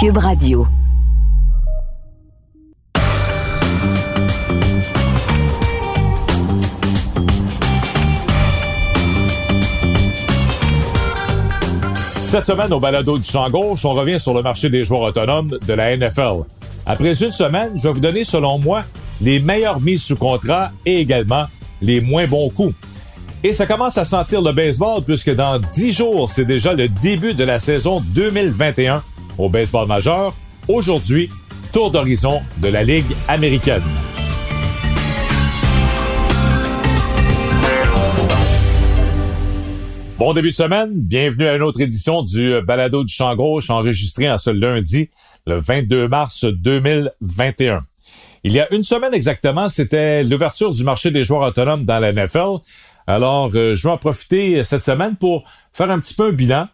Cube Radio. Cette semaine, au balado du champ gauche, on revient sur le marché des joueurs autonomes de la NFL. Après une semaine, je vais vous donner, selon moi, les meilleures mises sous contrat et également les moins bons coups. Et ça commence à sentir le baseball puisque dans dix jours, c'est déjà le début de la saison 2021 au baseball majeur. Aujourd'hui, tour d'horizon de la Ligue américaine. Bon début de semaine, bienvenue à une autre édition du Balado du Champ Gauche enregistré en ce lundi, le 22 mars 2021. Il y a une semaine exactement, c'était l'ouverture du marché des joueurs autonomes dans la NFL. Alors, euh, je vais en profiter cette semaine pour faire un petit peu un bilan.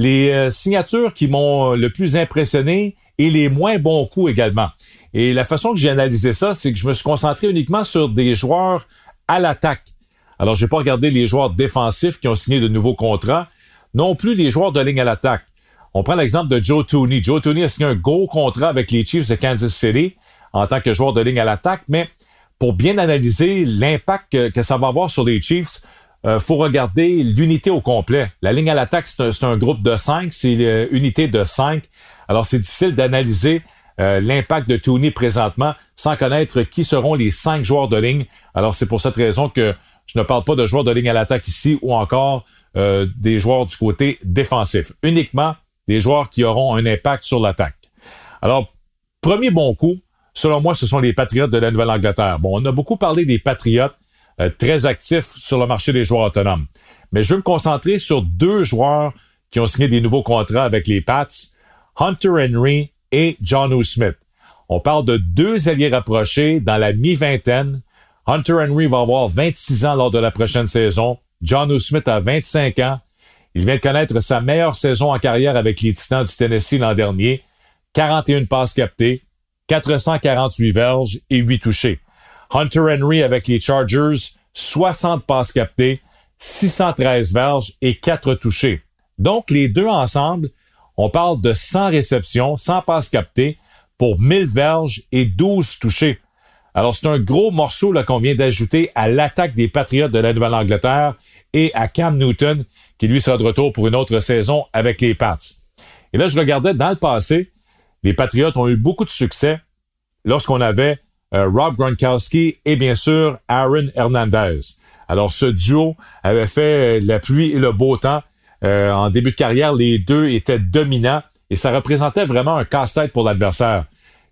Les euh, signatures qui m'ont le plus impressionné et les moins bons coups également. Et la façon que j'ai analysé ça, c'est que je me suis concentré uniquement sur des joueurs à l'attaque alors, je n'ai pas regardé les joueurs défensifs qui ont signé de nouveaux contrats, non plus les joueurs de ligne à l'attaque. On prend l'exemple de Joe Tooney. Joe Tooney a signé un gros contrat avec les Chiefs de Kansas City en tant que joueur de ligne à l'attaque, mais pour bien analyser l'impact que, ça va avoir sur les Chiefs, euh, faut regarder l'unité au complet. La ligne à l'attaque, c'est un, groupe de cinq, c'est l'unité de cinq. Alors, c'est difficile d'analyser euh, l'impact de Tooney présentement sans connaître qui seront les cinq joueurs de ligne. Alors, c'est pour cette raison que je ne parle pas de joueurs de ligne à l'attaque ici ou encore euh, des joueurs du côté défensif. Uniquement des joueurs qui auront un impact sur l'attaque. Alors, premier bon coup, selon moi, ce sont les Patriotes de la Nouvelle-Angleterre. Bon, on a beaucoup parlé des Patriotes euh, très actifs sur le marché des joueurs autonomes. Mais je veux me concentrer sur deux joueurs qui ont signé des nouveaux contrats avec les Pats, Hunter Henry et John O. Smith. On parle de deux alliés rapprochés dans la mi-vingtaine Hunter Henry va avoir 26 ans lors de la prochaine saison. John O. Smith a 25 ans. Il vient de connaître sa meilleure saison en carrière avec les Titans du Tennessee l'an dernier. 41 passes captées, 448 verges et 8 touchés. Hunter Henry avec les Chargers, 60 passes captées, 613 verges et 4 touchés. Donc, les deux ensemble, on parle de 100 réceptions, 100 passes captées pour 1000 verges et 12 touchés. Alors, c'est un gros morceau qu'on vient d'ajouter à l'attaque des Patriotes de la Nouvelle-Angleterre et à Cam Newton, qui lui sera de retour pour une autre saison avec les Pats. Et là, je regardais dans le passé, les Patriotes ont eu beaucoup de succès lorsqu'on avait Rob Gronkowski et bien sûr Aaron Hernandez. Alors, ce duo avait fait euh, la pluie et le beau temps. Euh, en début de carrière, les deux étaient dominants et ça représentait vraiment un casse-tête pour l'adversaire.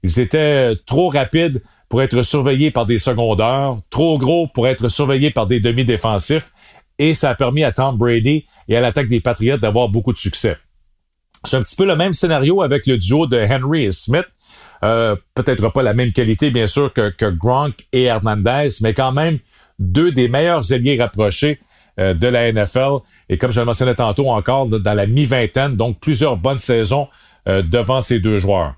Ils étaient trop rapides pour être surveillé par des secondaires, trop gros pour être surveillé par des demi-défensifs, et ça a permis à Tom Brady et à l'attaque des Patriots d'avoir beaucoup de succès. C'est un petit peu le même scénario avec le duo de Henry et Smith. Euh, peut-être pas la même qualité, bien sûr, que, que, Gronk et Hernandez, mais quand même deux des meilleurs alliés rapprochés euh, de la NFL. Et comme je le mentionnais tantôt encore, dans la mi-vingtaine, donc plusieurs bonnes saisons euh, devant ces deux joueurs.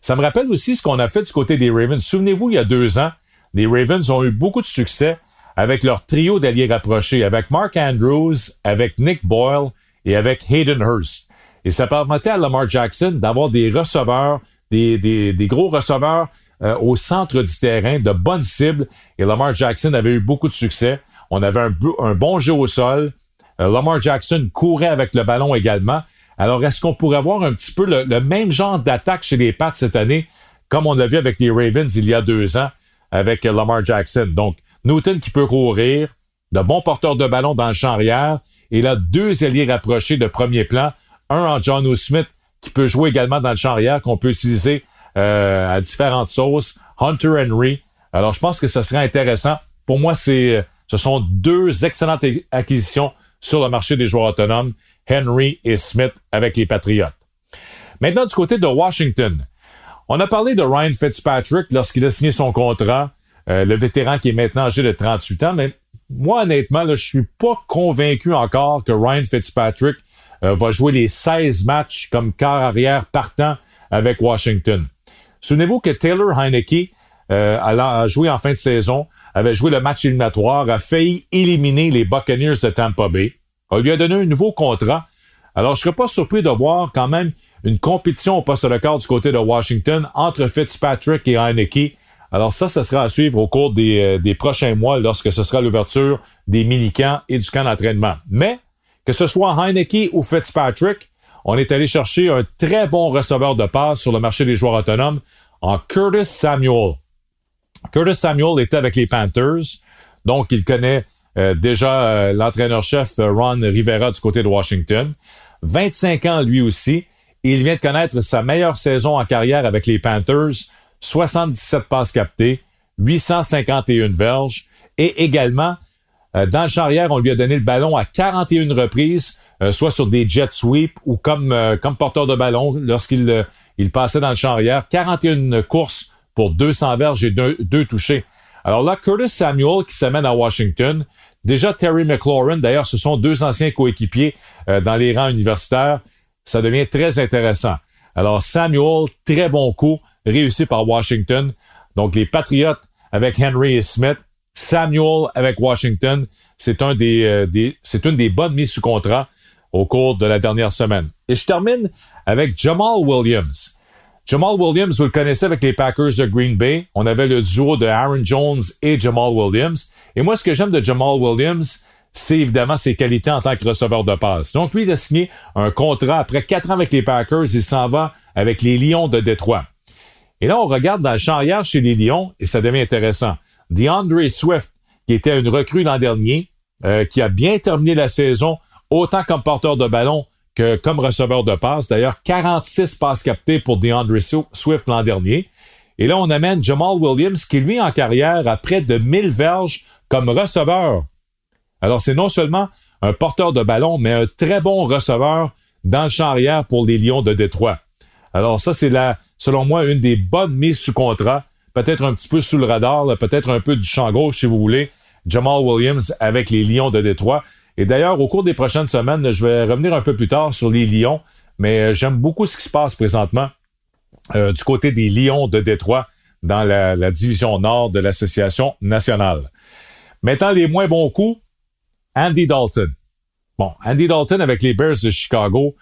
Ça me rappelle aussi ce qu'on a fait du côté des Ravens. Souvenez-vous, il y a deux ans, les Ravens ont eu beaucoup de succès avec leur trio d'alliés rapprochés, avec Mark Andrews, avec Nick Boyle et avec Hayden Hurst. Et ça permettait à Lamar Jackson d'avoir des receveurs, des, gros receveurs euh, au centre du terrain, de bonnes cibles. Et Lamar Jackson avait eu beaucoup de succès. On avait un, bon jeu au sol. Euh, Lamar Jackson courait avec le ballon également. Alors, est-ce qu'on pourrait avoir un petit peu le, même genre d'attaque chez les Pats cette année, comme on l'a vu avec les Ravens il y a deux ans avec Lamar Jackson? Donc, Newton qui peut courir, de bons porteurs de ballon dans le champ arrière, et là, deux alliés rapprochés de premier plan, un en John O. Smith qui peut jouer également dans le champ arrière, qu'on peut utiliser euh, à différentes sauces, Hunter Henry. Alors, je pense que ce serait intéressant. Pour moi, c'est, ce sont deux excellentes acquisitions sur le marché des joueurs autonomes. Henry et Smith avec les Patriotes. Maintenant, du côté de Washington, on a parlé de Ryan Fitzpatrick lorsqu'il a signé son contrat, euh, le vétéran qui est maintenant âgé de 38 ans, mais moi, honnêtement, là, je suis pas convaincu encore que Ryan Fitzpatrick euh, va jouer les 16 matchs comme quart arrière partant avec Washington. Souvenez-vous que Taylor Heineke euh, a joué en fin de saison, avait joué le match éliminatoire, a failli éliminer les Buccaneers de Tampa Bay. On lui a donné un nouveau contrat. Alors, je serais pas surpris de voir quand même une compétition au poste de record du côté de Washington entre Fitzpatrick et Heineke. Alors ça, ce sera à suivre au cours des, euh, des prochains mois lorsque ce sera l'ouverture des mini-camps et du camp d'entraînement. Mais, que ce soit Heineke ou Fitzpatrick, on est allé chercher un très bon receveur de passe sur le marché des joueurs autonomes en Curtis Samuel. Curtis Samuel était avec les Panthers, donc il connaît euh, déjà euh, l'entraîneur-chef Ron Rivera du côté de Washington. 25 ans lui aussi. Il vient de connaître sa meilleure saison en carrière avec les Panthers, 77 passes captées, 851 verges et également euh, dans le charrière, on lui a donné le ballon à 41 reprises, euh, soit sur des jet sweeps ou comme euh, comme porteur de ballon lorsqu'il il passait dans le champ arrière. 41 courses pour 200 verges et deux, deux touchés. Alors là, Curtis Samuel qui s'amène à Washington. Déjà Terry McLaurin, d'ailleurs, ce sont deux anciens coéquipiers dans les rangs universitaires ça devient très intéressant. Alors, Samuel, très bon coup, réussi par Washington. Donc, les Patriots avec Henry et Smith. Samuel avec Washington, c'est un des, euh, des c'est une des bonnes mises sous contrat au cours de la dernière semaine. Et je termine avec Jamal Williams. Jamal Williams, vous le connaissez avec les Packers de Green Bay. On avait le duo de Aaron Jones et Jamal Williams. Et moi, ce que j'aime de Jamal Williams, c'est évidemment ses qualités en tant que receveur de passe. Donc, lui, il a signé un contrat après quatre ans avec les Packers. Il s'en va avec les Lions de Détroit. Et là, on regarde dans le champ arrière chez les Lions et ça devient intéressant. DeAndre Swift, qui était une recrue l'an dernier, euh, qui a bien terminé la saison, autant comme porteur de ballon que comme receveur de passe. D'ailleurs, 46 passes captées pour DeAndre Swift l'an dernier. Et là, on amène Jamal Williams, qui lui, en carrière, a près de 1000 verges comme receveur alors, c'est non seulement un porteur de ballon, mais un très bon receveur dans le champ arrière pour les Lions de Détroit. Alors, ça, c'est la, selon moi, une des bonnes mises sous contrat. Peut-être un petit peu sous le radar, peut-être un peu du champ gauche, si vous voulez. Jamal Williams avec les Lions de Détroit. Et d'ailleurs, au cours des prochaines semaines, je vais revenir un peu plus tard sur les Lions, mais euh, j'aime beaucoup ce qui se passe présentement euh, du côté des Lions de Détroit dans la, la division nord de l'Association nationale. Maintenant, les moins bons coups, Andy Dalton. Bon, Andy Dalton avec les Bears de Chicago.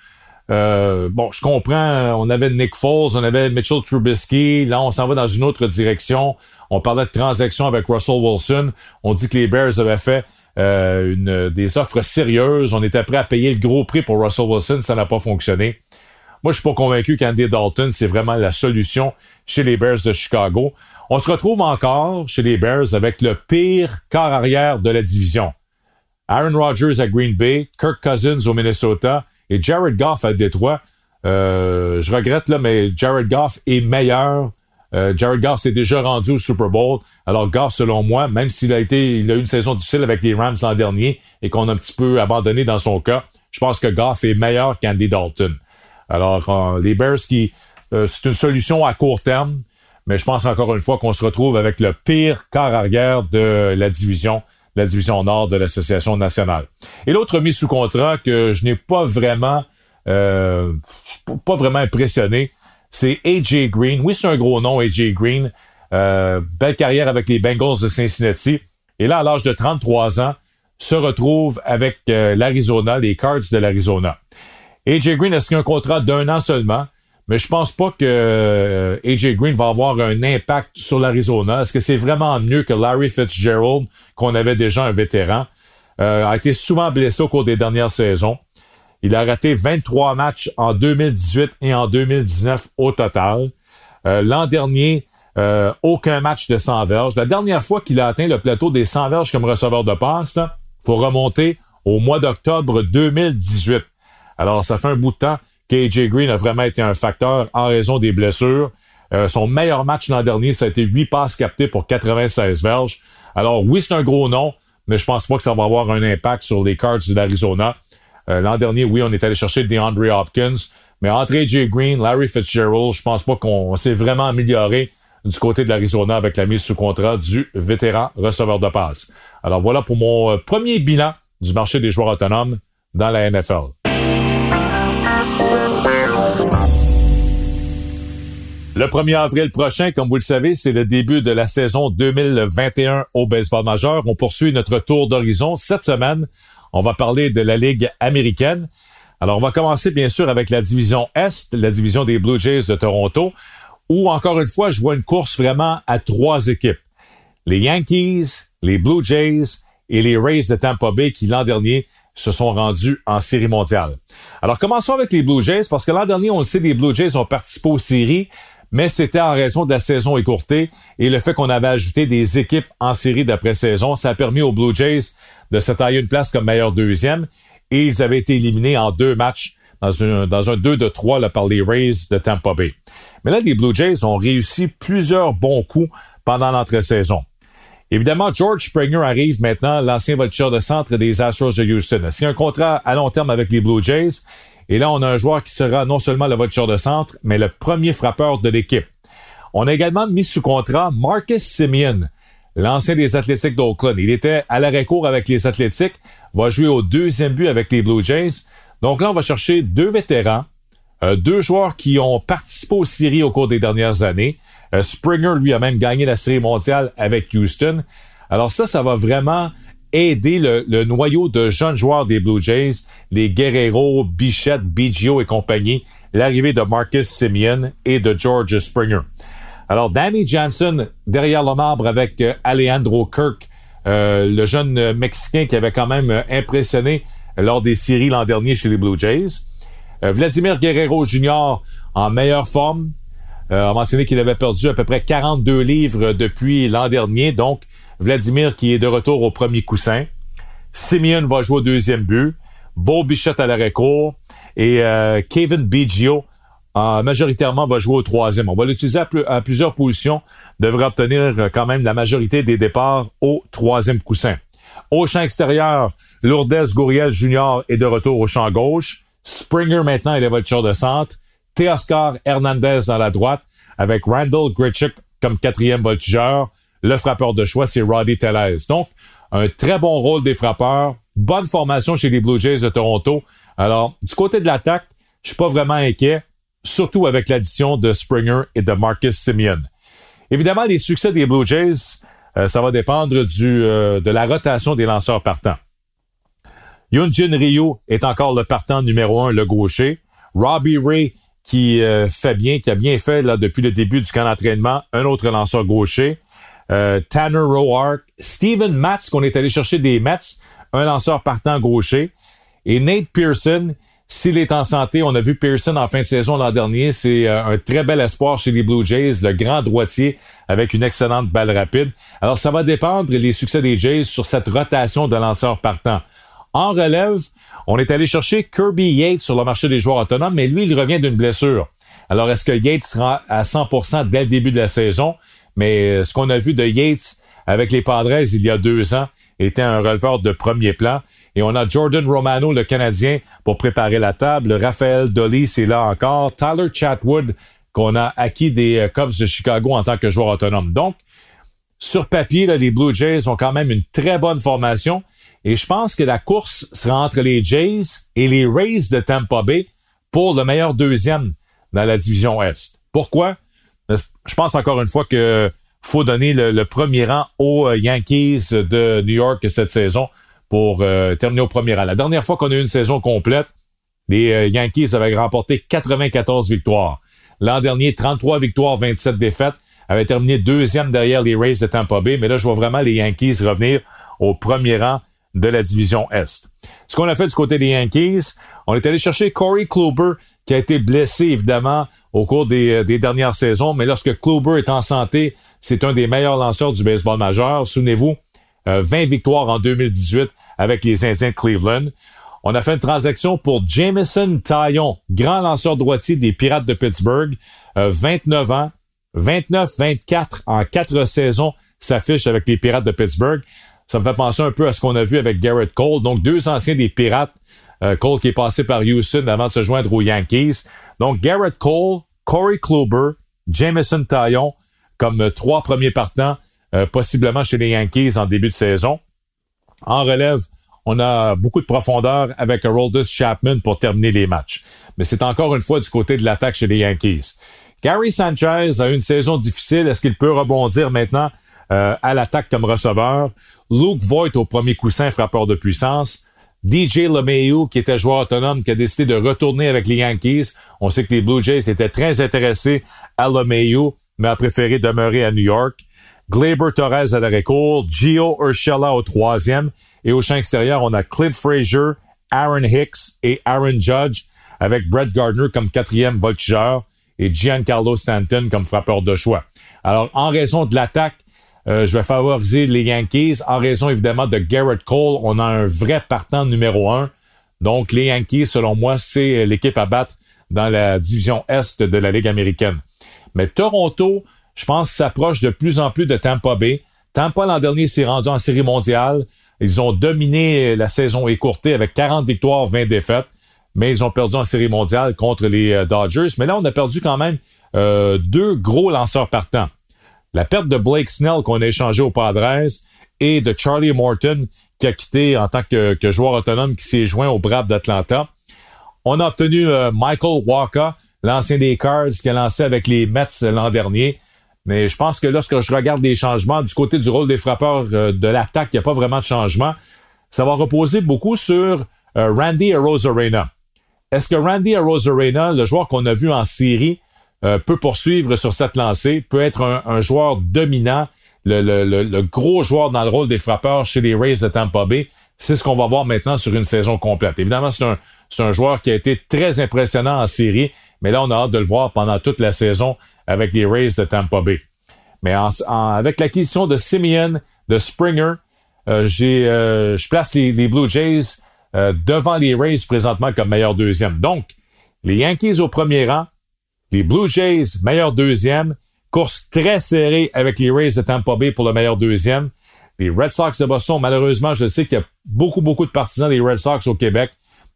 Euh, bon, je comprends, on avait Nick Foles, on avait Mitchell Trubisky, là on s'en va dans une autre direction. On parlait de transactions avec Russell Wilson. On dit que les Bears avaient fait euh, des offres sérieuses. On était prêt à payer le gros prix pour Russell Wilson, ça n'a pas fonctionné. Moi, je suis pas convaincu qu'Andy Dalton, c'est vraiment la solution chez les Bears de Chicago. On se retrouve encore chez les Bears avec le pire quart arrière de la division. Aaron Rodgers à Green Bay, Kirk Cousins au Minnesota et Jared Goff à Détroit. Euh, je regrette là, mais Jared Goff est meilleur. Euh, Jared Goff s'est déjà rendu au Super Bowl. Alors Goff, selon moi, même s'il a été, il a eu une saison difficile avec les Rams l'an dernier et qu'on a un petit peu abandonné dans son cas, je pense que Goff est meilleur qu'Andy Dalton. Alors euh, les Bears c'est une solution à court terme, mais je pense encore une fois qu'on se retrouve avec le pire quart arrière de la division la division nord de l'Association nationale. Et l'autre mis sous contrat que je n'ai pas vraiment euh, pas vraiment impressionné, c'est AJ Green. Oui, c'est un gros nom, AJ Green. Euh, belle carrière avec les Bengals de Cincinnati. Et là, à l'âge de 33 ans, se retrouve avec euh, l'Arizona, les Cards de l'Arizona. AJ Green a signé un contrat d'un an seulement mais je pense pas que euh, AJ Green va avoir un impact sur l'Arizona. Est-ce que c'est vraiment mieux que Larry Fitzgerald, qu'on avait déjà un vétéran, euh, a été souvent blessé au cours des dernières saisons. Il a raté 23 matchs en 2018 et en 2019 au total. Euh, l'an dernier, aucun match de 100 verges. La dernière fois qu'il a atteint le plateau des 100 verges comme receveur de passe, il faut remonter au mois d'octobre 2018. Alors, ça fait un bout de temps KJ Green a vraiment été un facteur en raison des blessures. Euh, son meilleur match l'an dernier, ça a été 8 passes captées pour 96 verges. Alors oui, c'est un gros nom, mais je pense pas que ça va avoir un impact sur les Cards de l'Arizona. Euh, l'an dernier, oui, on est allé chercher DeAndre Hopkins, mais entre AJ Green, Larry Fitzgerald, je pense pas qu'on s'est vraiment amélioré du côté de l'Arizona avec la mise sous contrat du vétéran receveur de passe. Alors voilà pour mon euh, premier bilan du marché des joueurs autonomes dans la NFL. Le 1er avril prochain, comme vous le savez, c'est le début de la saison 2021 au baseball majeur. On poursuit notre tour d'horizon. Cette semaine, on va parler de la Ligue américaine. Alors, on va commencer bien sûr avec la division Est, la division des Blue Jays de Toronto, où encore une fois, je vois une course vraiment à trois équipes. Les Yankees, les Blue Jays et les Rays de Tampa Bay qui l'an dernier se sont rendus en série mondiale. Alors commençons avec les Blue Jays parce que l'an dernier, on le sait, les Blue Jays ont participé aux séries, mais c'était en raison de la saison écourtée et le fait qu'on avait ajouté des équipes en série d'après-saison, ça a permis aux Blue Jays de se tailler une place comme meilleur deuxième et ils avaient été éliminés en deux matchs dans, un, dans un 2 de 3 là, par les Rays de Tampa Bay. Mais là, les Blue Jays ont réussi plusieurs bons coups pendant l'entre-saison. Évidemment, George Springer arrive maintenant, l'ancien voltigeur de centre des Astros de Houston. C'est un contrat à long terme avec les Blue Jays. Et là, on a un joueur qui sera non seulement le voltigeur de centre, mais le premier frappeur de l'équipe. On a également mis sous contrat Marcus Simeon, l'ancien des Athlétiques d'Oakland. Il était à l'arrêt-court avec les Athlétiques, va jouer au deuxième but avec les Blue Jays. Donc là, on va chercher deux vétérans, euh, deux joueurs qui ont participé aux séries au cours des dernières années. Euh, Springer, lui, a même gagné la série mondiale avec Houston. Alors ça, ça va vraiment aider le, noyau de jeunes joueurs des Blue Jays, les Guerrero, Bichette, Biggio et compagnie, l'arrivée de Marcus Simeon et de George Springer. Alors, Danny Johnson, derrière le marbre avec euh, Alejandro Kirk, euh, le jeune Mexicain qui avait quand même impressionné lors des séries l'an dernier chez les Blue Jays. Vladimir Guerrero Jr. en meilleure forme, euh, a mentionné qu'il avait perdu à peu près 42 livres depuis l'an dernier. Donc, Vladimir qui est de retour au premier coussin. Simeon va jouer au deuxième but. Beau Bichette à l'arrêt court. Et euh, Kevin Biggio euh, majoritairement va jouer au troisième. On va l'utiliser à, plusieurs positions. Devrait obtenir quand même la majorité des départs au troisième coussin. Au champ extérieur, Lourdes Gouriel Jr. est de retour au champ gauche. Springer maintenant est le voiture de centre. Teoscar Hernandez dans la droite, avec Randall Gritchick comme quatrième voltigeur. Le frappeur de choix, c'est Roddy Tellez. Donc, un très bon rôle des frappeurs. Bonne formation chez les Blue Jays de Toronto. Alors, du côté de l'attaque, je suis pas vraiment inquiet, surtout avec l'addition de Springer et de Marcus Simeon. Évidemment, les succès des Blue Jays, euh, ça va dépendre du, euh, de la rotation des lanceurs partants. Jin Ryu est encore le partant numéro un, le gaucher. Robbie Ray qui euh, fait bien, qui a bien fait là depuis le début du camp d'entraînement, un autre lanceur gaucher. Euh, Tanner Roark, Steven Matz, qu'on est allé chercher des Mets, un lanceur partant gaucher. Et Nate Pearson, s'il est en santé, on a vu Pearson en fin de saison l'an dernier, c'est euh, un très bel espoir chez les Blue Jays, le grand droitier avec une excellente balle rapide. Alors ça va dépendre les succès des Jays sur cette rotation de lanceurs partants. En relève, on est allé chercher Kirby Yates sur le marché des joueurs autonomes, mais lui, il revient d'une blessure. Alors, est-ce que Yates sera à 100% dès le début de la saison? Mais euh, ce qu'on a vu de Yates avec les Padres il y a deux ans était un releveur de premier plan. Et on a Jordan Romano, le Canadien, pour préparer la table. Raphaël Dolly, c'est là encore. Tyler Chatwood, qu'on a acquis des euh, Cubs de Chicago en tant que joueur autonome. Donc, sur papier, les Blue Jays ont quand même une très bonne formation. Et je pense que la course sera entre les Jays et les Rays de Tampa Bay pour le meilleur deuxième dans la division Est. Pourquoi? Je pense encore une fois que faut donner le, premier rang aux euh, Yankees de New York cette saison pour euh, terminer au premier rang. La dernière fois qu'on a eu une saison complète, les euh, Yankees avaient remporté 94 victoires. L'an dernier, 33 victoires, 27 défaites, avaient terminé deuxième derrière les Rays de Tampa Bay. Mais là, je vois vraiment les Yankees revenir au premier rang de la division Est. Ce qu'on a fait du côté des Yankees, on est allé chercher Corey Kluber, qui a été blessé évidemment au cours des, euh, dernières saisons, mais lorsque Kluber est en santé, c'est un des meilleurs lanceurs du baseball majeur. Souvenez-vous, 20 euh, victoires en 2018 avec les Indiens de Cleveland. On a fait une transaction pour Jameson Taillon, grand lanceur droitier des Pirates de Pittsburgh, 29 euh, ans, 29-24 en quatre saisons s'affiche avec les Pirates de Pittsburgh. Ça me fait penser un peu à ce qu'on a vu avec Garrett Cole. Donc, deux anciens des Pirates. Euh, Cole qui est passé par Houston avant de se joindre aux Yankees. Donc, Garrett Cole, Corey Kluber, Jameson Taillon comme euh, trois premiers partants, euh, possiblement chez les Yankees en début de saison. En relève, on a beaucoup de profondeur avec Haroldus Chapman pour terminer les matchs. Mais c'est encore une fois du côté de l'attaque chez les Yankees. Gary Sanchez a une saison difficile. Est-ce qu'il peut rebondir maintenant à l'attaque comme receveur? Luke Voigt au premier coussin, frappeur de puissance. DJ LeMahieu, qui était joueur autonome, qui a décidé de retourner avec les Yankees. On sait que les Blue Jays étaient très intéressés à LeMahieu, mais a préféré demeurer à New York. Glaber Torres à l'arrêt court, Gio Urshela au troisième. Et au champ extérieur, on a Clint Frazier, Aaron Hicks et Aaron Judge, avec Brett Gardner comme quatrième voltigeur et Giancarlo Stanton comme frappeur de choix. Alors, en raison de l'attaque, euh, je vais favoriser les Yankees. En raison, évidemment, de Garrett Cole, on a un vrai partant numéro un. Donc, les Yankees, selon moi, c'est l'équipe à battre dans la division Est de la Ligue américaine. Mais Toronto, je pense, s'approche de plus en plus de Tampa Bay. Tampa, l'an dernier, s'est rendu en série mondiale. Ils ont dominé la saison écourtée avec 40 victoires, 20 défaites, mais ils ont perdu en série mondiale contre les euh, Dodgers. Mais là, on a perdu quand même euh, deux gros lanceurs partants. La perte de Blake Snell qu'on a échangé au Padres et de Charlie Morton qui a quitté en tant que, joueur autonome qui s'est joint au Braves d'Atlanta. On a obtenu euh, Michael Walker, l'ancien des Cards qui a lancé avec les Mets l'an dernier. Mais je pense que lorsque je regarde les changements du côté du rôle des frappeurs euh, de l'attaque, il n'y a pas vraiment de changement. Ça va reposer beaucoup sur euh, Randy Arozarena. Est-ce que Randy Arozarena, le joueur qu'on a vu en série, euh, peut poursuivre sur cette lancée, peut être un, joueur dominant, le, gros joueur dans le rôle des frappeurs chez les Rays de Tampa Bay? C'est ce qu'on va voir maintenant sur une saison complète. Évidemment, c'est un, un joueur qui a été très impressionnant en série, mais là, on a hâte de le voir pendant toute la saison avec les Rays de Tampa Bay. Mais avec l'acquisition de Simeon, de Springer, euh, j'ai, euh, je place les, Blue Jays euh, devant les Rays présentement comme meilleur deuxième. Donc, les Yankees au premier rang, les Blue Jays meilleur deuxième, course très serrée avec les Rays de Tampa Bay pour le meilleur deuxième. Les Red Sox de Boston, malheureusement, je sais qu'il y a beaucoup, beaucoup de partisans des Red Sox au Québec,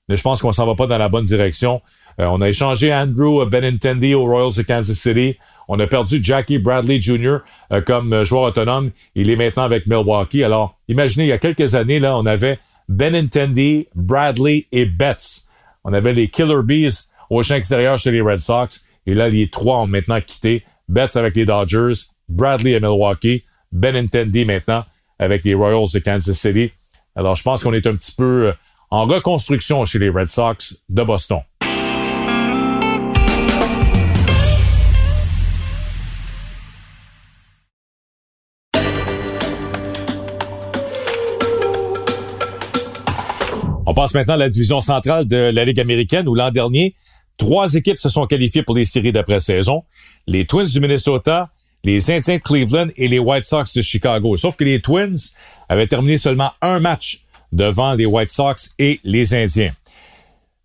mais je pense qu'on s'en va pas dans la bonne direction. Euh, on a échangé Andrew Benintendi aux Royals de Kansas City. On a perdu Jackie Bradley Jr. Euh, comme euh, joueur autonome. Il est maintenant avec Milwaukee. Alors, imaginez, il y a quelques années, là, on avait Benintendi, Bradley et Betts. On avait les Killer Bees au champ extérieur chez les Red Sox. Et là, les trois ont maintenant quitté. Betts avec les Dodgers, Bradley à Milwaukee, Benintendi maintenant avec les Royals de Kansas City. Alors, je pense qu'on est un petit peu en reconstruction chez les Red Sox de Boston. On passe maintenant à la division centrale de la Ligue américaine où l'an dernier, trois équipes se sont qualifiées pour les séries d'après-saison. Les Twins du Minnesota, les Indiens de Cleveland et les White Sox de Chicago. Sauf que les Twins avaient terminé seulement un match devant les White Sox et les Indiens.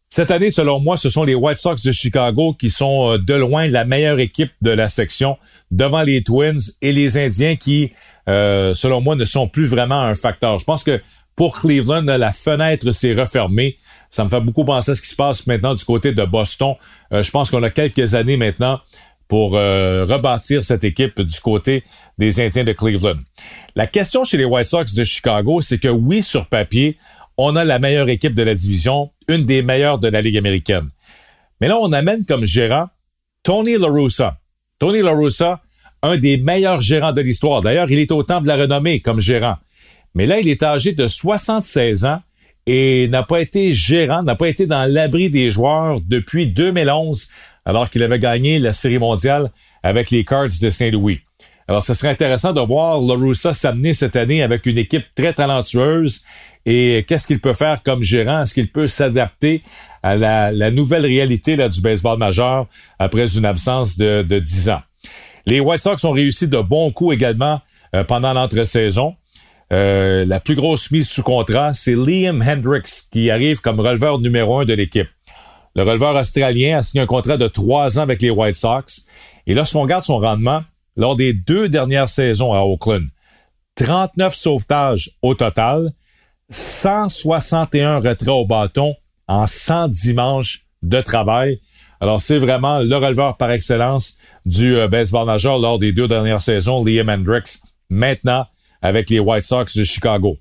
Cette année, selon moi, ce sont les White Sox de Chicago qui sont euh, de loin la meilleure équipe de la section devant les Twins et les Indiens qui, euh, selon moi, ne sont plus vraiment un facteur. Je pense que pour Cleveland, la fenêtre s'est refermée. Ça me fait beaucoup penser à ce qui se passe maintenant du côté de Boston. Euh, je pense qu'on a quelques années maintenant pour euh, rebâtir cette équipe du côté des Indiens de Cleveland. La question chez les White Sox de Chicago, c'est que oui, sur papier, on a la meilleure équipe de la division, une des meilleures de la Ligue américaine. Mais là, on amène comme gérant Tony La Russa. Tony La Russa, un des meilleurs gérants de l'histoire. D'ailleurs, il est au temps de la renommée comme gérant. Mais là, il est âgé de 76 ans et n'a pas été gérant, n'a pas été dans l'abri des joueurs depuis 2011, alors qu'il avait gagné la Série mondiale avec les Cards de Saint-Louis. Alors, ce serait intéressant de voir LaRussa s'amener cette année avec une équipe très talentueuse et qu'est-ce qu'il peut faire comme gérant? Est-ce qu'il peut s'adapter à la, nouvelle réalité là, du baseball majeur après une absence de, de 10 ans? Les White Sox ont réussi de bons coups également euh, pendant l'entre-saison. Euh, la plus grosse mise sous contrat, c'est Liam Hendricks qui arrive comme releveur numéro un de l'équipe. Le releveur australien a signé un contrat de trois ans avec les White Sox. Et lorsqu'on regarde son rendement, lors des deux dernières saisons à Oakland, 39 sauvetages au total, 161 retraits au bâton en 100 dimanches de travail. Alors, c'est vraiment le releveur par excellence du euh, baseball majeur lors des deux dernières saisons, Liam Hendricks. Maintenant, avec les White Sox de Chicago.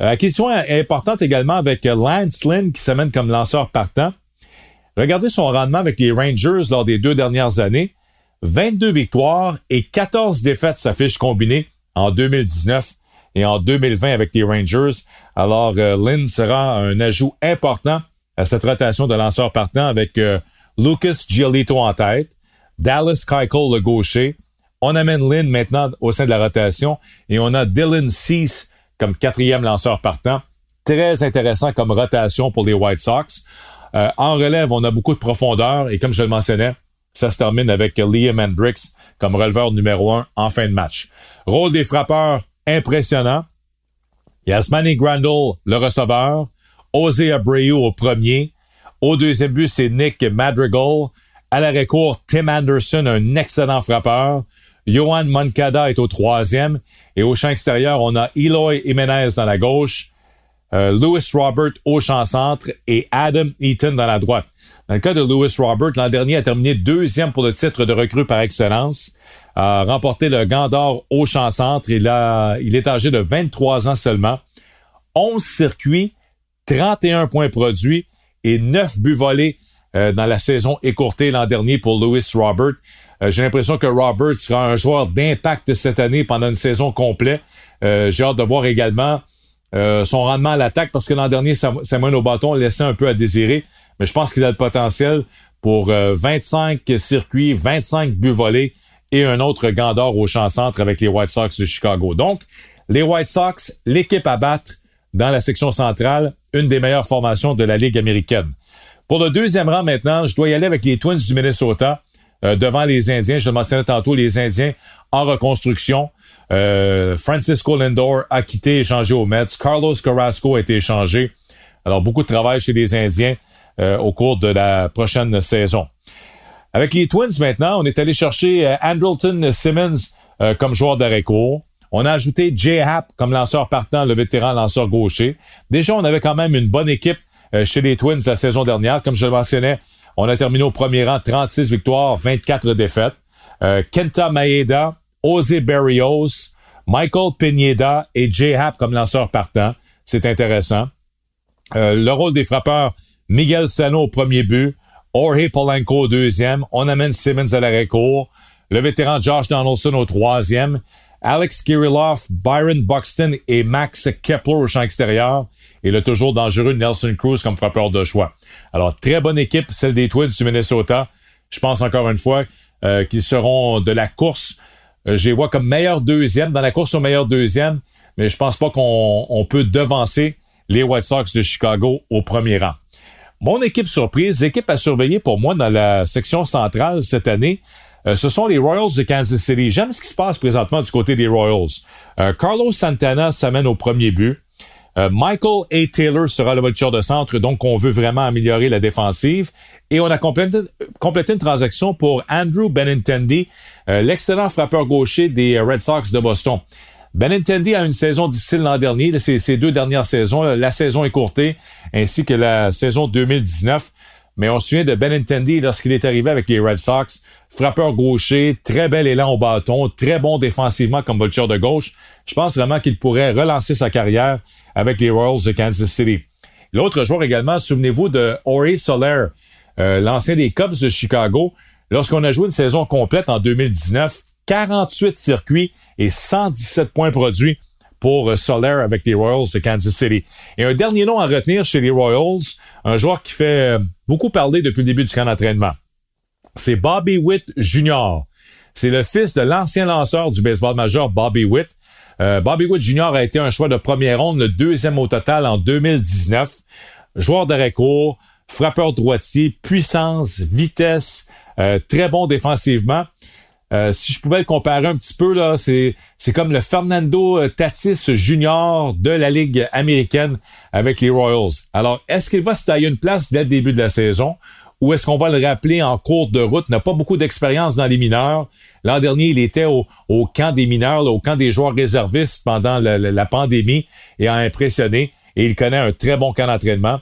Euh, acquisition importante également avec Lance Lynn qui s'amène comme lanceur partant. Regardez son rendement avec les Rangers lors des deux dernières années. 22 victoires et 14 défaites s'affichent combinées en 2019. et en 2020 avec les Rangers. Alors, euh, Lynn sera un ajout important à cette rotation de lanceurs partants avec euh, Lucas Giolito en tête, Dallas Keuchel le gaucher. On amène Lynn maintenant au sein de la rotation et on a Dylan Cease comme quatrième lanceur partant. Très intéressant comme rotation pour les White Sox. Euh, en relève, on a beaucoup de profondeur et comme je le mentionnais, ça se termine avec Liam Hendricks comme releveur numéro un en fin de match. Rôle des frappeurs impressionnant. Yasmani Grandel, le receveur. Jose Abreu au premier. Au deuxième but, c'est Nick Madrigal. À l'arrêt court, Tim Anderson, un excellent frappeur. Johan Moncada est au troisième. Et au champ extérieur, on a Eloy Jimenez dans la gauche, euh, Lewis Robert au champ centre et Adam Eaton dans la droite. Dans le cas de Lewis Robert, l'an dernier a terminé deuxième pour le titre de recrue par excellence, a remporté le gant d'or au champ centre. Il, a, il est âgé de 23 ans seulement. 11 circuits, 31 points produits et 9 buts volés euh, dans la saison écourtée l'an dernier pour Lewis Robert. Euh, j'ai l'impression que Robert sera un joueur d'impact cette année pendant une saison complète. Euh, j'ai hâte de voir également son rendement à l'attaque parce que l'an dernier, Samuel au bâton laissait un peu à désirer. Mais je pense qu'il a le potentiel pour 25 circuits, 25 buts volés et un autre gant d'or au champ centre avec les White Sox de Chicago. Donc, les White Sox, l'équipe à battre dans la section centrale, une des meilleures formations de la Ligue américaine. Pour le deuxième rang maintenant, je dois y aller avec les Twins du Minnesota euh, devant les Indiens. Je le mentionnais tantôt, les Indiens en reconstruction. Euh, Francisco Lindor a quitté échangé aux Mets. Carlos Carrasco a été échangé. Alors, beaucoup de travail chez les Indiens euh, au cours de la prochaine saison. Avec les Twins maintenant, on est allé chercher Andrelton Simmons comme joueur d'arrêt court. On a ajouté Jay Happ comme lanceur partant, le vétéran lanceur gaucher. Déjà, on avait quand même une bonne équipe euh, chez les Twins la saison dernière. Comme je le mentionnais, on a terminé au premier rang 36 victoires, 24 défaites. Euh, Kenta Maeda, Jose Berrios, Michael Pineda et Jay Happ comme lanceur partant. C'est intéressant. Euh, le rôle des frappeurs, Miguel Sano au premier but, Jorge Polanco au deuxième. On amène Simmons à l'arrêt court. Le vétéran Josh Donaldson au troisième. Alex Kirilloff, Byron Buxton et Max Kepler au champ extérieur et le toujours dangereux Nelson Cruz comme frappeur de choix. Alors, très bonne équipe, celle des Twins du Minnesota. Je pense encore une fois euh, qu'ils seront de la course. Euh, je les vois comme meilleur deuxième, dans la course au meilleur deuxième, mais je pense pas qu'on peut devancer les White Sox de Chicago au premier rang. Mon équipe surprise, l'équipe à surveiller pour moi dans la section centrale cette année, euh, ce sont les Royals de Kansas City. J'aime ce qui se passe présentement du côté des Royals. Euh, Carlos Santana s'amène au premier but. Euh, Michael A. Taylor sera le voltigeur de centre, donc on veut vraiment améliorer la défensive. Et on a complété, une transaction pour Andrew Benintendi, l'excellent frappeur gaucher des Red Sox de Boston. Benintendi a une saison difficile l'an dernier, ses, deux dernières saisons, la saison écourtée, ainsi que la saison 2019. Mais on se souvient de Benintendi lorsqu'il est arrivé avec les Red Sox. Frappeur gaucher, très bel élan au bâton, très bon défensivement comme voltigeur de gauche. Je pense vraiment qu'il pourrait relancer sa carrière avec les Royals de Kansas City. L'autre joueur également, souvenez-vous de Ori Soler, euh, l'ancien des Cubs de Chicago. Lorsqu'on a joué une saison complète en 2019, 48 circuits et 117 points produits pour euh, Soler avec les Royals de Kansas City. Et un dernier nom à retenir chez les Royals, un joueur qui fait euh, beaucoup parler depuis le début du camp d'entraînement. C'est Bobby Witt Jr. C'est le fils de l'ancien lanceur du baseball majeur Bobby Witt. Euh, Bobby Witt Jr. a été un choix de première ronde, le deuxième au total en 2019. Joueur d'arrêt court, frappeur droitier, puissance, vitesse, très bon défensivement. Euh, si je pouvais le comparer un petit peu, là, c'est, c'est comme le Fernando euh, Tatis Junior de la Ligue américaine avec les Royals. Alors, est-ce qu'il va se tailler une place dès le début de la saison? Ou est-ce qu'on va le rappeler en cours de route? N'a pas beaucoup d'expérience dans les mineurs. L'an dernier, il était au, au camp des mineurs, au camp des joueurs réservistes pendant la, pandémie et a impressionné. Et il connaît un très bon camp d'entraînement.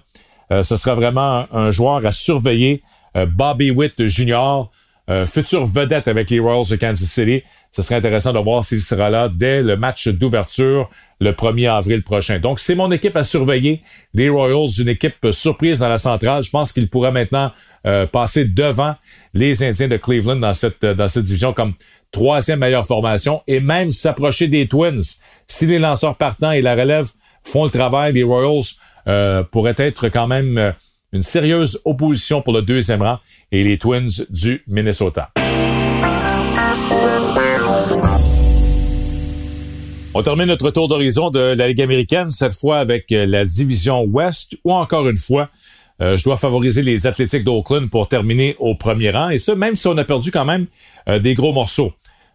Euh, ce sera vraiment un, joueur à surveiller. Bobby Witt Jr., euh, future vedette avec les Royals de Kansas City. Ce serait intéressant de voir s'il sera là dès le match d'ouverture le 1er avril prochain. Donc, c'est mon équipe à surveiller. Les Royals, une équipe surprise dans la centrale. Je pense qu'il pourra maintenant euh, passer devant les Indiens de Cleveland dans cette, dans cette division comme troisième meilleure formation et même s'approcher des Twins. Si les lanceurs partants et la relève font le travail, les Royals euh, pourraient être quand même euh, une sérieuse opposition pour le deuxième rang et les Twins du Minnesota. On termine notre tour d'horizon de la Ligue américaine, cette fois avec euh, la division Ouest, où encore une fois, euh, je dois favoriser les Athletics d'Oakland pour terminer au premier rang, et ça même si on a perdu quand même euh, des gros morceaux.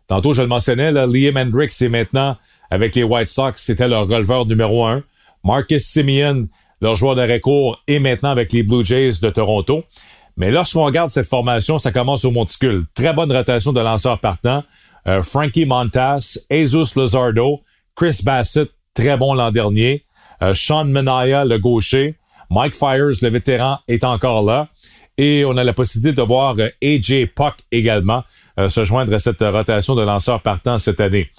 Tantôt, je le mentionnais, Liam Hendricks est maintenant avec les White Sox, c'était leur releveur numéro un. Marcus Simeon, leur joueur d'arrêt court, est maintenant avec les Blue Jays de Toronto. Mais lorsqu'on regarde cette formation, ça commence au monticule. Très bonne rotation de lanceurs partants. Euh, Frankie Montas, Jesus Luzardo, Chris Bassett, très bon l'an dernier. Euh, Sean Menaya, le gaucher. Mike Fires, le vétéran, est encore là. Et on a la possibilité de voir euh, AJ Puck également se joindre à cette rotation de lanceurs partants cette année.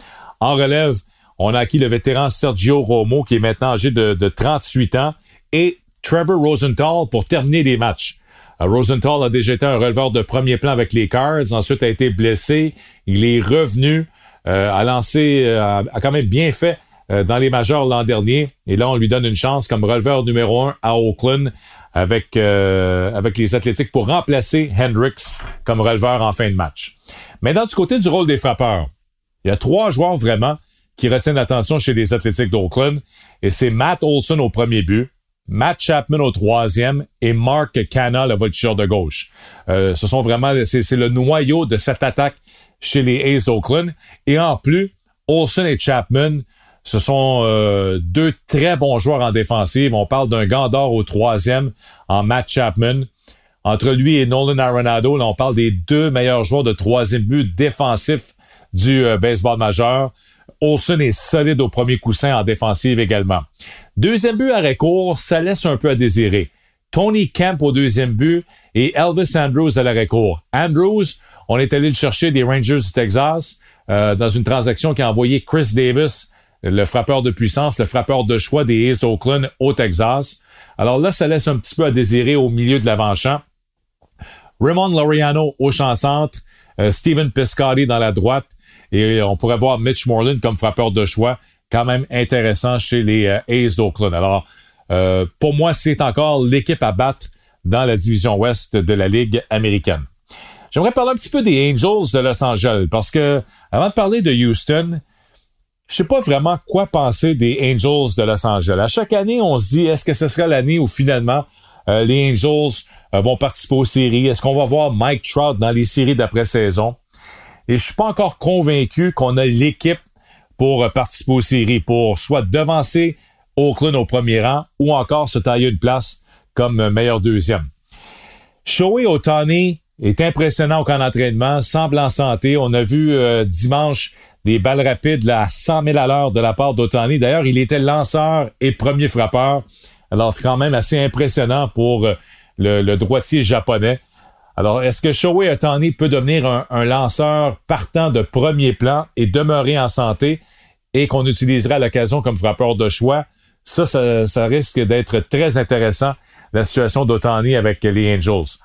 En relève, on a acquis le vétéran Sergio Romo, qui est maintenant âgé de 38 ans, et Trevor Rosenthal pour terminer les matchs. Euh, Rosenthal a déjà été un releveur de premier plan avec les Cards, ensuite a été blessé, il est revenu, euh, a lancé, euh, a quand même bien fait dans les majors l'an dernier, et là on lui donne une chance comme releveur numéro un à Oakland avec avec les Athlétiques pour remplacer Hendricks comme releveur en fin de match. Maintenant du côté du rôle des frappeurs, il y a trois joueurs vraiment qui retiennent l'attention chez les Athlétiques d'Oakland, et c'est Matt Olson au premier but. Matt Chapman au troisième et Mark Canna, le voltigeur de gauche. Euh, ce sont vraiment, c'est le noyau de cette attaque chez les A's d'Oakland. Et en plus, Olsen et Chapman, ce sont euh, deux très bons joueurs en défensive. On parle d'un gant d'or au troisième en Matt Chapman. Entre lui et Nolan Arenado, on parle des deux meilleurs joueurs de troisième but défensif du euh, baseball majeur. Olsen est solide au premier coussin en défensive également. Deuxième but à court, ça laisse un peu à désirer. Tony Kemp au deuxième but et Elvis Andrews à l'arrêt court. Andrews, on est allé le chercher des Rangers du Texas euh, dans une transaction qui a envoyé Chris Davis, le frappeur de puissance, le frappeur de choix des A's Oakland au Texas. Alors là, ça laisse un petit peu à désirer au milieu de l'avant-champ. Raymond Laureano au champ centre, Steven Piscotty dans la droite et on pourrait voir Mitch Moreland comme frappeur de choix, quand même intéressant chez les euh, A's d'Oakland. Alors, euh, pour moi, c'est encore l'équipe à battre dans la division ouest de la Ligue américaine. J'aimerais parler un petit peu des Angels de Los Angeles parce que, avant de parler de Houston, je sais pas vraiment quoi penser des Angels de Los Angeles. À chaque année, on se dit, est-ce que ce sera l'année où finalement euh, les Angels vont participer aux séries? Est-ce qu'on va voir Mike Trout dans les séries d'après-saison? Et je suis pas encore convaincu qu'on a l'équipe pour euh, participer aux séries, pour soit devancer Oakland au premier rang ou encore se tailler une place comme euh, meilleur deuxième. Shohei Otani est impressionnant au camp d'entraînement, semble en santé. On a vu euh, dimanche des balles rapides à 100 000 à l'heure de la part d'Otani. D'ailleurs, il était lanceur et premier frappeur. Alors, quand même assez impressionnant pour le droitier japonais. Alors, est-ce que Shohei Otani peut devenir un, lanceur partant de premier plan et demeurer en santé et qu'on utiliserait à l'occasion comme frappeur de choix? Ça, ça, risque d'être très intéressant, la situation d'Otani avec les Angels.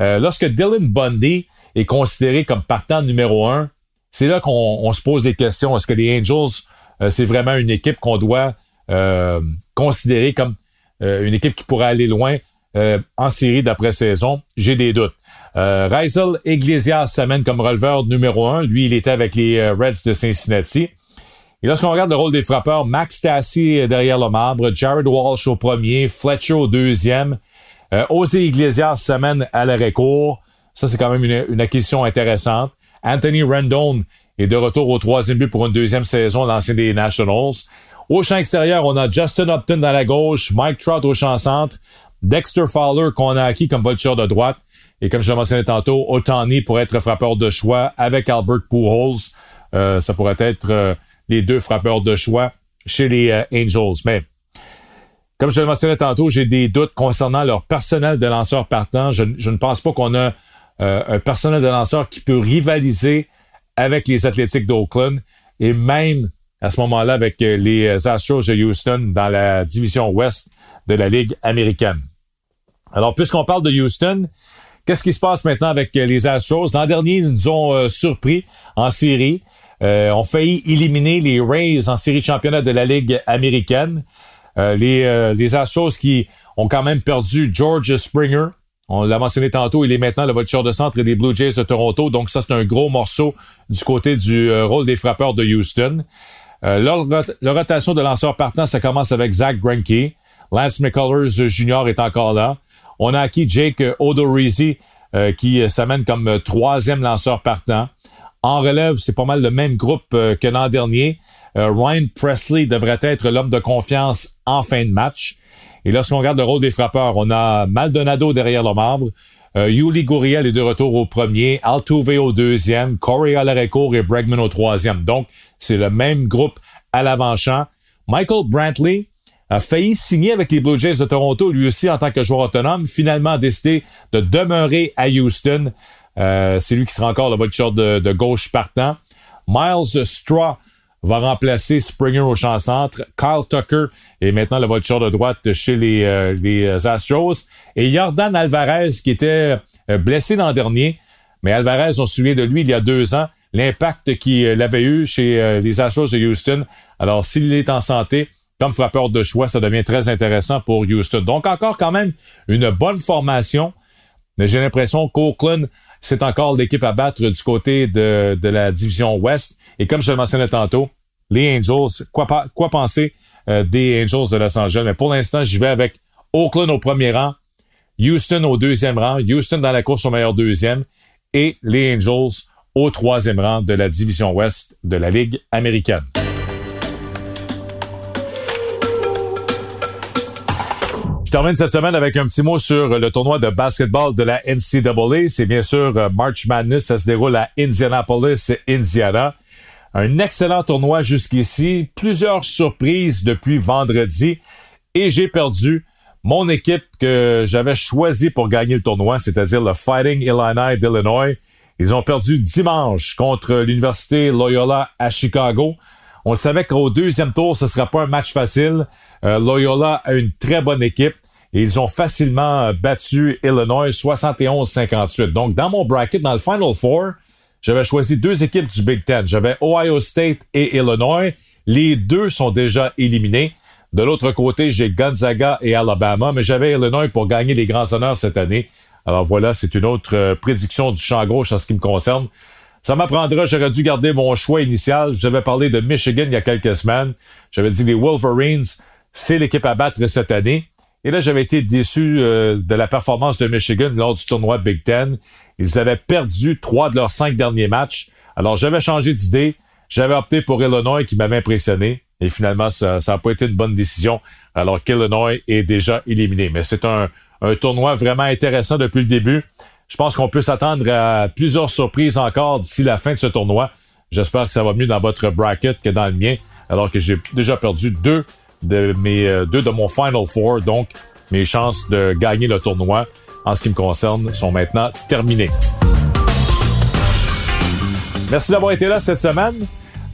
Euh, lorsque Dylan Bundy est considéré comme partant numéro un, c'est là qu'on se pose des questions. Est-ce que les Angels, euh, c'est vraiment une équipe qu'on doit euh, considérer comme une équipe qui pourrait aller loin euh, en série d'après-saison, j'ai des doutes. Euh, Reisel Iglesias s'amène comme releveur numéro un. Lui, il était avec les euh, Reds de Cincinnati. Et lorsqu'on regarde le rôle des frappeurs, Max Tassi derrière le marbre, Jared Walsh au premier, Fletcher au deuxième. Euh, Iglesias s'amène à l'arrêt court. Ça, c'est quand même une, une, acquisition intéressante. Anthony Rendon est de retour au troisième but pour une deuxième saison, l'ancien des Nationals. Au champ extérieur, on a Justin Upton dans la gauche, Mike Trout au champ centre, Dexter Fowler qu'on a acquis comme voltigeur de droite. Et comme je le mentionnais tantôt, Otani pourrait être frappeur de choix avec Albert Pujols. Euh, ça pourrait être euh, les deux frappeurs de choix chez les euh, Angels. Mais comme je le mentionnais tantôt, j'ai des doutes concernant leur personnel de lanceurs partants. Je, ne pense pas qu'on a euh, un personnel de lanceur qui peut rivaliser avec les Athletics d'Oakland et même à ce moment-là avec euh, les Astros de Houston dans la division ouest de la Ligue américaine. Alors, puisqu'on parle de Houston, qu'est-ce qui se passe maintenant avec les Astros? L'an dernier, ils nous ont surpris en série. Euh, ont failli éliminer les Rays en série championnat de la Ligue américaine. les, les Astros qui ont quand même perdu George Springer, on l'a mentionné tantôt, il est maintenant le voiture de centre des Blue Jays de Toronto. Donc ça, c'est un gros morceau du côté du euh, rôle des frappeurs de Houston. Euh, rotation de lanceurs partant, ça commence avec Zach Greinke. Lance McCullers Jr. est encore là. On a acquis Jake Odorizzi euh, qui s'amène comme troisième lanceur partant. En relève, c'est pas mal le même groupe que l'an dernier. Ryan Presley devrait être l'homme de confiance en fin de match. Et lorsqu'on regarde le rôle des frappeurs, on a Maldonado derrière le marbre, euh, Yuli Gurriel est de retour au premier, Altuve au deuxième, Corey Alarecourt et Bregman au troisième. Donc, c'est le même groupe à l'avant-champ. Michael Brantley a failli signer avec les Blue Jays de Toronto, lui aussi en tant que joueur autonome, finalement a décidé de demeurer à Houston. Euh, c'est lui qui sera encore le voiture de, de gauche partant. Miles Straw va remplacer Springer au champ centre. Kyle Tucker est maintenant le voiture de droite chez les, euh, les euh, Astros. Et Jordan Alvarez, qui était euh, blessé l'an dernier, mais Alvarez, on se souvient de lui il y a deux ans, l'impact qu'il avait eu chez les Astros de Houston. Alors, s'il est en santé, comme frappeur de choix, ça devient très intéressant pour Houston. Donc, encore quand même une bonne formation, mais j'ai l'impression qu'Oakland, c'est encore l'équipe à battre du côté de, de la division Ouest. Et comme je le mentionnais tantôt, les Angels, quoi, penser euh, des Angels de Los Angeles? Mais pour l'instant, j'y vais avec Oakland au premier rang, Houston au deuxième rang, Houston dans la course au meilleur deuxième et les Angels au troisième rang de la division ouest de la Ligue américaine. Je termine cette semaine avec un petit mot sur le tournoi de basketball de la NCAA. C'est bien sûr euh, March Madness. Ça se déroule à Indianapolis, Indiana. Un excellent tournoi jusqu'ici, plusieurs surprises depuis vendredi et j'ai perdu mon équipe que j'avais choisie pour gagner le tournoi, c'est-à-dire le Fighting Illini d'Illinois. Ils ont perdu dimanche contre l'Université Loyola à Chicago. On le savait qu'au deuxième tour, ce ne sera pas un match facile. Euh, Loyola a une très bonne équipe et ils ont facilement battu Illinois 71-58. Donc, dans mon bracket, dans le Final Four, j'avais choisi deux équipes du Big Ten. J'avais Ohio State et Illinois. Les deux sont déjà éliminés. De l'autre côté, j'ai Gonzaga et Alabama, mais j'avais Illinois pour gagner les grands honneurs cette année. Alors voilà, c'est une autre euh, prédiction du champ gauche en ce qui me concerne. Ça m'apprendra, j'aurais dû garder mon choix initial. J'avais parlé de Michigan il y a quelques semaines. J'avais dit les Wolverines, c'est l'équipe à battre cette année. Et là, j'avais été déçu euh, de la performance de Michigan lors du tournoi Big Ten. Ils avaient perdu trois de leurs cinq derniers matchs. Alors, j'avais changé d'idée. J'avais opté pour Illinois qui m'avait impressionné. Et finalement, ça n'a pas été une bonne décision, alors qu'Illinois est déjà éliminé. Mais c'est un, un tournoi vraiment intéressant depuis le début. Je pense qu'on peut s'attendre à plusieurs surprises encore d'ici la fin de ce tournoi. J'espère que ça va mieux dans votre bracket que dans le mien, alors que j'ai déjà perdu deux de mes euh, deux de mon Final Four. Donc, mes chances de gagner le tournoi en ce qui me concerne sont maintenant terminées. Merci d'avoir été là cette semaine.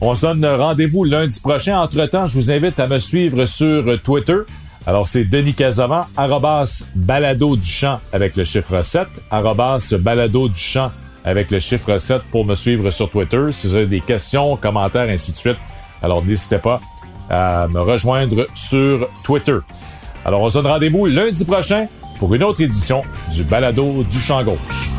On se donne rendez-vous lundi prochain. Entre-temps, je vous invite à me suivre sur Twitter. Alors, c'est Denis Casavant, arrobas balado du champ avec le chiffre 7, arrobas balado du champ avec le chiffre 7 pour me suivre sur Twitter. Si vous avez des questions, commentaires, ainsi de suite, alors n'hésitez pas à me rejoindre sur Twitter. Alors, on se donne rendez-vous lundi prochain pour une autre édition du Balado du Champ Gauche.